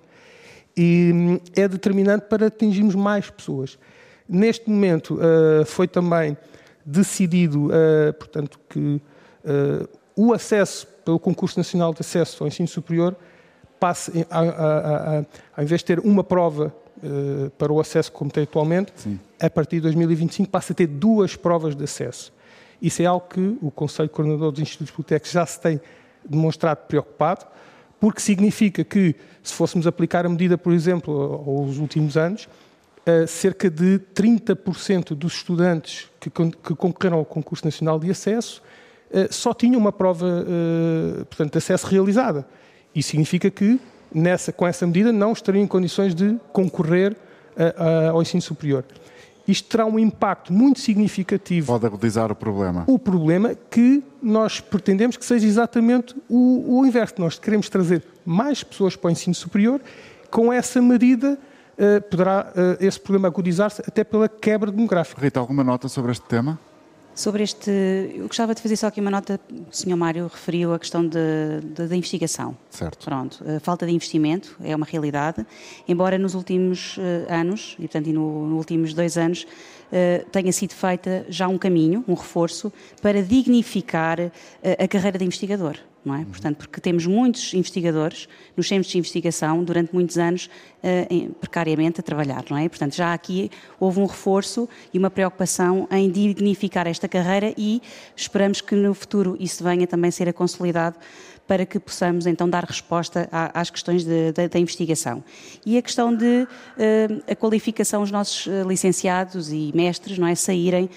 e um, é determinante para atingirmos mais pessoas. Neste momento foi também decidido, portanto, que o acesso pelo concurso nacional de acesso ao ensino superior passe, a, a, a, ao invés de ter uma prova para o acesso como tem atualmente, Sim. A partir de 2025 passa a ter duas provas de acesso. Isso é algo que o Conselho Coordenador dos Institutos Politécnicos já se tem demonstrado preocupado, porque significa que, se fôssemos aplicar a medida, por exemplo, aos últimos anos, uh, cerca de 30% dos estudantes que, concorreram ao Concurso Nacional de Acesso uh, só tinham uma prova portanto, de acesso realizada. Isso significa que nessa, com essa medida, não estariam em condições de concorrer ao ensino superior. Isto terá um impacto muito significativo. Pode agudizar o problema. O problema que nós pretendemos que seja exatamente o, o inverso. Nós queremos trazer mais pessoas para o ensino superior. Com essa medida, uh, poderá esse problema agudizar-se até pela quebra demográfica. Rita, alguma nota sobre este tema? Sobre este, eu gostava de fazer só aqui uma nota. O Sr. Mário referiu a questão da investigação. Certo. Pronto, a falta de investimento é uma realidade, embora nos últimos uh, anos, e portanto, e no, nos últimos dois anos, uh, tenha sido feita já um caminho, um reforço, para dignificar uh, a carreira de investigador. Não é? Portanto, porque temos muitos investigadores nos centros de investigação durante muitos anos uh, precariamente a trabalhar, não é? Portanto, já aqui houve um reforço e uma preocupação em dignificar esta carreira e esperamos que no futuro isso venha também ser consolidado para que possamos então dar resposta às questões da investigação. E a questão de uh, a qualificação, os nossos eh, licenciados e mestres, não é, saírem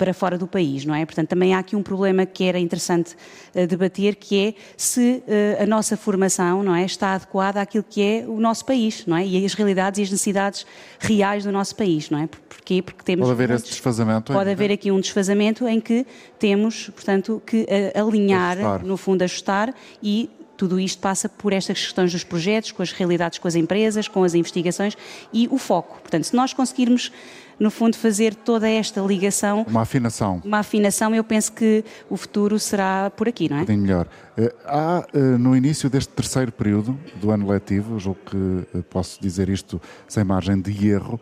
para fora do país, não é? Portanto, também há aqui um problema que era interessante uh, debater, que é se uh, a nossa formação, não é, está adequada àquilo que é o nosso país, não é? E as realidades e as necessidades reais do nosso país, não é? Porquê? Porque temos pode haver muitos, esse desfazamento. Pode haver aqui um desfazamento em que temos, portanto, que uh, alinhar, ajustar. no fundo, ajustar e tudo isto passa por estas questões dos projetos, com as realidades com as empresas, com as investigações e o foco. Portanto, se nós conseguirmos no fundo, fazer toda esta ligação. Uma afinação. Uma afinação, eu penso que o futuro será por aqui, não é? Um melhor. Eh, há, eh, no início deste terceiro período do ano letivo, julgo que eh, posso dizer isto sem margem de erro,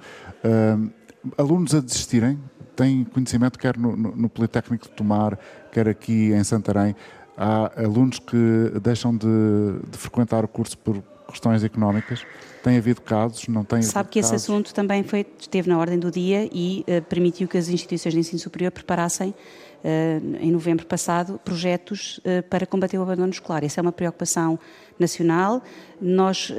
alunos a desistirem, têm conhecimento quer no, no Politécnico de Tomar, quer aqui em Santarém, há alunos que deixam de, de frequentar o curso por questões económicas? Tem havido casos? Não tem Sabe que casos? esse assunto também foi, esteve na ordem do dia e uh, permitiu que as instituições de ensino superior preparassem, uh, em novembro passado, projetos uh, para combater o abandono escolar. Essa é uma preocupação nacional. Nós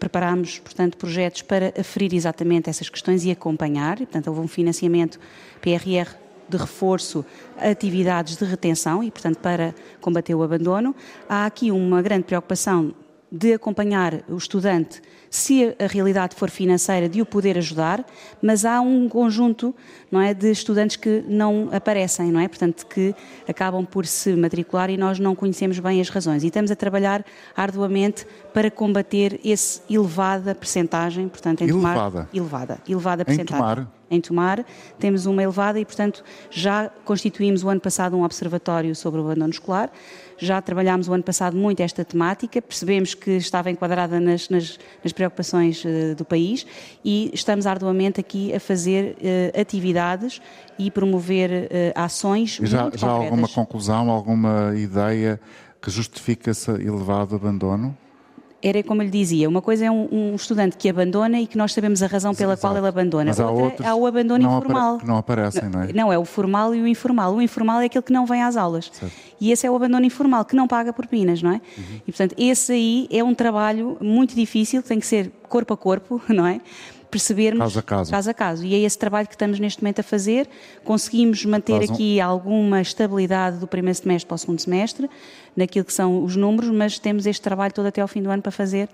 preparámos, portanto, projetos para aferir exatamente essas questões e acompanhar. portanto, houve um financiamento PRR de reforço a atividades de retenção e, portanto, para combater o abandono. Há aqui uma grande preocupação de acompanhar o estudante se a realidade for financeira, de o poder ajudar, mas há um conjunto não é, de estudantes que não aparecem, não é? Portanto, que acabam por se matricular e nós não conhecemos bem as razões. E estamos a trabalhar arduamente para combater esse elevada percentagem, portanto, em elevada. tomar elevada, elevada percentagem. Em tomar em Tomar, temos uma elevada e, portanto, já constituímos o ano passado um observatório sobre o abandono escolar, já trabalhámos o ano passado muito esta temática, percebemos que estava enquadrada nas, nas, nas preocupações uh, do país e estamos arduamente aqui a fazer uh, atividades e promover uh, ações e já, muito já há alguma conclusão, alguma ideia que justifique esse elevado abandono? Era como lhe dizia, uma coisa é um, um, estudante que abandona e que nós sabemos a razão pela Exato. qual ele abandona. Mas há Outra, outros há o abandono não informal. que não aparecem, não é? Não, é o formal e o informal. O informal é aquele que não vem às aulas. Certo. E esse é o abandono informal, que não paga propinas, não é? Uhum. E portanto, esse aí é um trabalho muito difícil, tem que ser corpo a corpo, não é? Percebermos caso a caso. caso a caso. E é esse trabalho que estamos neste momento a fazer. Conseguimos manter caso aqui alguma estabilidade do primeiro semestre para o segundo semestre, naquilo que são os números, mas temos este trabalho todo até ao fim do ano para fazer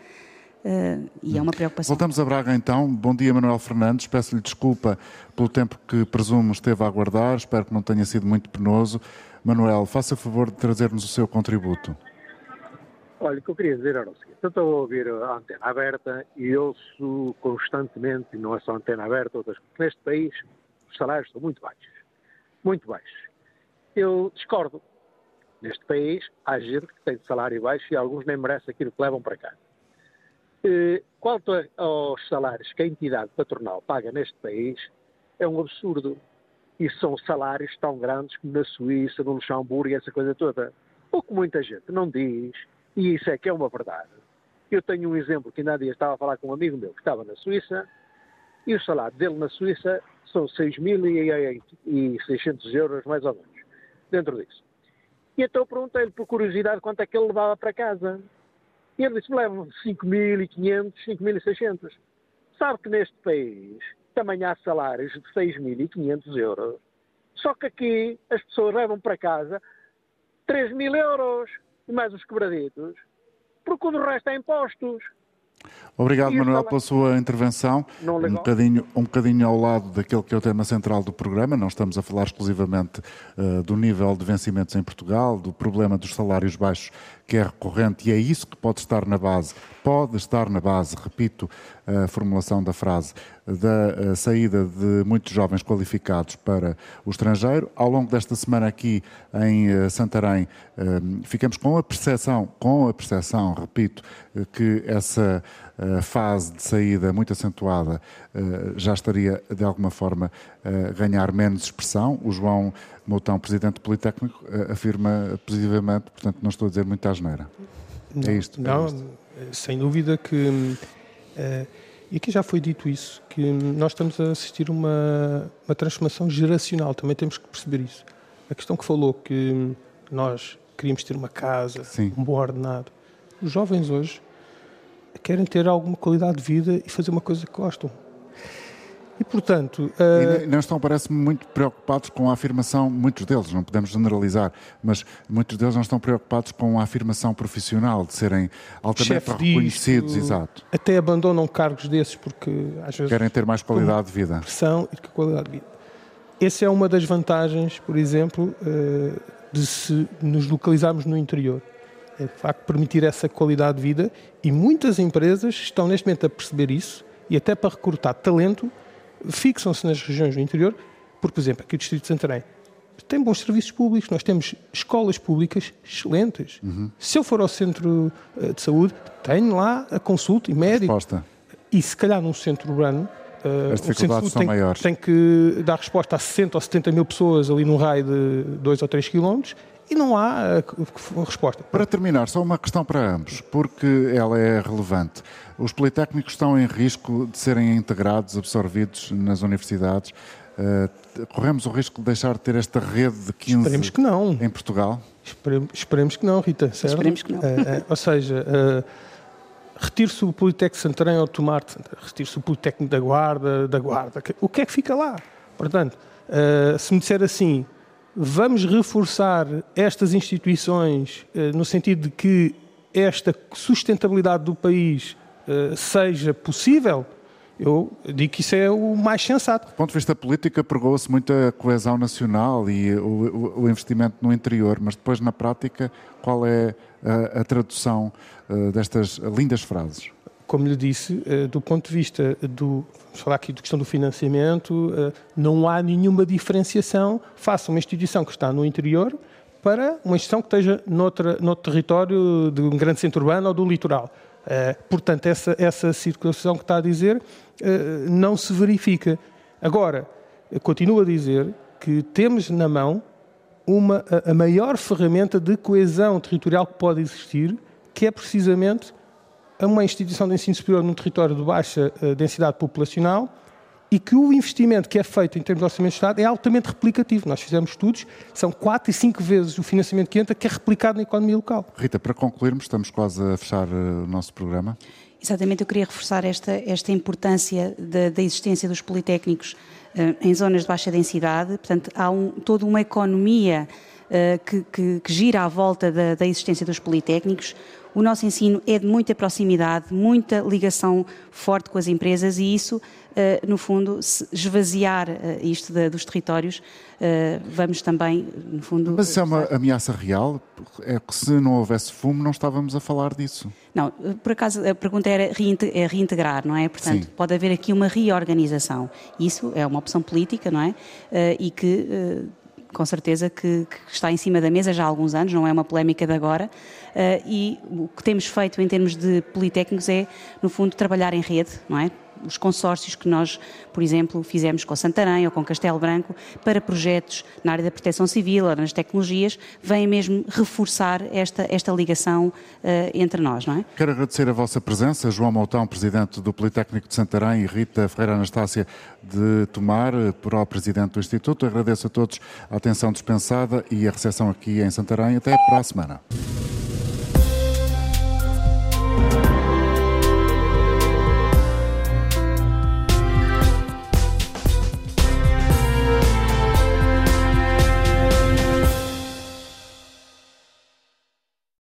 Uh, e é uma preocupação. Voltamos a Braga então. Bom dia, Manuel Fernandes. Peço-lhe desculpa pelo tempo que presumo esteve a aguardar. Espero que não tenha sido muito penoso. Manuel, faça favor de trazer-nos o seu contributo. Olha, o que eu queria dizer era o seguinte: eu estou a ouvir a antena aberta e ouço constantemente, e não é só a antena aberta, outras neste país os salários estão muito baixos. Muito baixos. Eu discordo. Neste país há gente que tem salário baixo e alguns nem merecem aquilo que levam para cá. Eh, quanto aos salários que a entidade patronal paga neste país, é um absurdo. E são salários tão grandes como na Suíça, no Luxemburgo e essa coisa toda. O que muita gente não diz, e isso é que é uma verdade. Eu tenho um exemplo que há dias estava a falar com um amigo meu que estava na Suíça, e o salário dele na Suíça são 6.600 euros, mais ou menos, dentro disso. E então perguntei-lhe por curiosidade quanto é que ele levava para casa. E ele disse: levam 5.500, 5.600. Sabe que neste país também há salários de 6.500 euros. Só que aqui as pessoas levam para casa 3.000 euros e mais os quebraditos, porque o do resto é impostos. Obrigado, Manuel, pela sua intervenção. Um bocadinho, um bocadinho ao lado daquele que é o tema central do programa. Não estamos a falar exclusivamente uh, do nível de vencimentos em Portugal, do problema dos salários baixos que é recorrente e é isso que pode estar na base, pode estar na base, repito a formulação da frase, da saída de muitos jovens qualificados para o estrangeiro. Ao longo desta semana aqui em Santarém, ficamos com a percepção, com a percepção, repito, que essa fase de saída muito acentuada já estaria de alguma forma a ganhar menos expressão. O João Moutão, presidente do Politécnico, afirma positivamente, portanto não estou a dizer muita asneira. É isto. É não, é isto. sem dúvida que. Uh, e aqui já foi dito isso, que nós estamos a assistir uma, uma transformação geracional, também temos que perceber isso. A questão que falou que nós queríamos ter uma casa, Sim. um bom ordenado. Os jovens hoje querem ter alguma qualidade de vida e fazer uma coisa que gostam. E, portanto... Uh... E não estão, parece-me, muito preocupados com a afirmação, muitos deles, não podemos generalizar, mas muitos deles não estão preocupados com a afirmação profissional, de serem altamente reconhecidos, exato. Até abandonam cargos desses porque, às vezes... Querem ter mais qualidade de vida. Pressão e qualidade de vida. Essa é uma das vantagens, por exemplo, uh, de se nos localizarmos no interior. É, de facto, permitir essa qualidade de vida e muitas empresas estão neste momento a perceber isso e até para recrutar talento fixam-se nas regiões do interior, porque, por exemplo, aqui o Distrito de Santarém tem bons serviços públicos, nós temos escolas públicas excelentes. Uhum. Se eu for ao centro eh, de saúde, tenho lá a consulta e médico. Resposta. E se calhar num centro urbano, uh, As dificuldades são tem, maiores. tem que dar resposta a 60 ou 70 mil pessoas ali num raio de 2 ou 3 quilómetros e não há uh, resposta. Para terminar, só uma questão para ambos, porque ela é relevante. Os politécnicos estão em risco de serem integrados, absorvidos nas universidades. Uh, corremos o risco de deixar de ter esta rede de 15 Esperemos que não. em Portugal? Esperemos, esperemos que não, Rita, certo? Esperemos que não. Uh, uh, ou seja, retire-se o Politécnico de Santarém ao tomar retire-se o Politécnico da Guarda, da Guarda. O que é que fica lá? Portanto, se me disser assim, vamos reforçar estas instituições no sentido de que esta sustentabilidade do país eh, seja possível, eu digo que isso é o mais sensato. Do ponto de vista político, pregou-se muito a coesão nacional e o, o, investimento no interior, mas depois, na prática, qual é a, a tradução uh, destas lindas frases? Como lhe disse, uh, do ponto de vista do. Vamos falar aqui da questão do financiamento, uh, não há nenhuma diferenciação face a uma instituição que está no interior para uma instituição que esteja noutra, noutro território de um grande centro urbano ou do litoral. Uh, portanto, essa, essa circulação que está a dizer não se verifica. Agora, continuo a dizer que temos na mão uma, a maior ferramenta de coesão territorial que pode existir, que é precisamente uma instituição de ensino superior num território de baixa uh, densidade populacional e que o investimento que é feito em termos de orçamento de Estado é altamente replicativo. Nós fizemos estudos, são 4 e 5 vezes o financiamento que entra que é replicado na economia local. Rita, para concluirmos, estamos quase a fechar eh, o nosso programa. Exatamente, eu queria reforçar esta, esta importância da, da existência dos politécnicos uh, em zonas de baixa densidade. Portanto, há um, toda uma economia uh, que, que, que, gira à volta da, da existência dos politécnicos o nosso ensino é de muita proximidade, muita ligação forte com as empresas e isso uh, no fundo, esvaziar uh, isto de, dos territórios, uh, vamos também, no fundo. Mas isso é uma ameaça real? É que se não houvesse fumo, não estávamos a falar disso. Não, por acaso a pergunta era é reintegrar, não é? Portanto, Sim. pode haver aqui uma reorganização. Isso é uma opção política, não é? e que com certeza que, que, está em cima da mesa já há alguns anos, não é uma polémica de agora, uh, e o que temos feito em termos de politécnicos é, no fundo, trabalhar em rede, não é? Os consórcios que nós, por exemplo, fizemos com Santarém ou com Castelo Branco para projetos na área da proteção civil ou nas tecnologias, vêm mesmo reforçar esta, esta ligação uh, entre nós, não é? Quero agradecer a vossa presença, João Moutão, Presidente do Politécnico de Santarém e Rita Ferreira Anastácia de Tomar, pró-presidente do Instituto. Agradeço a todos a atenção dispensada e a recepção aqui em Santarém. Até para a semana.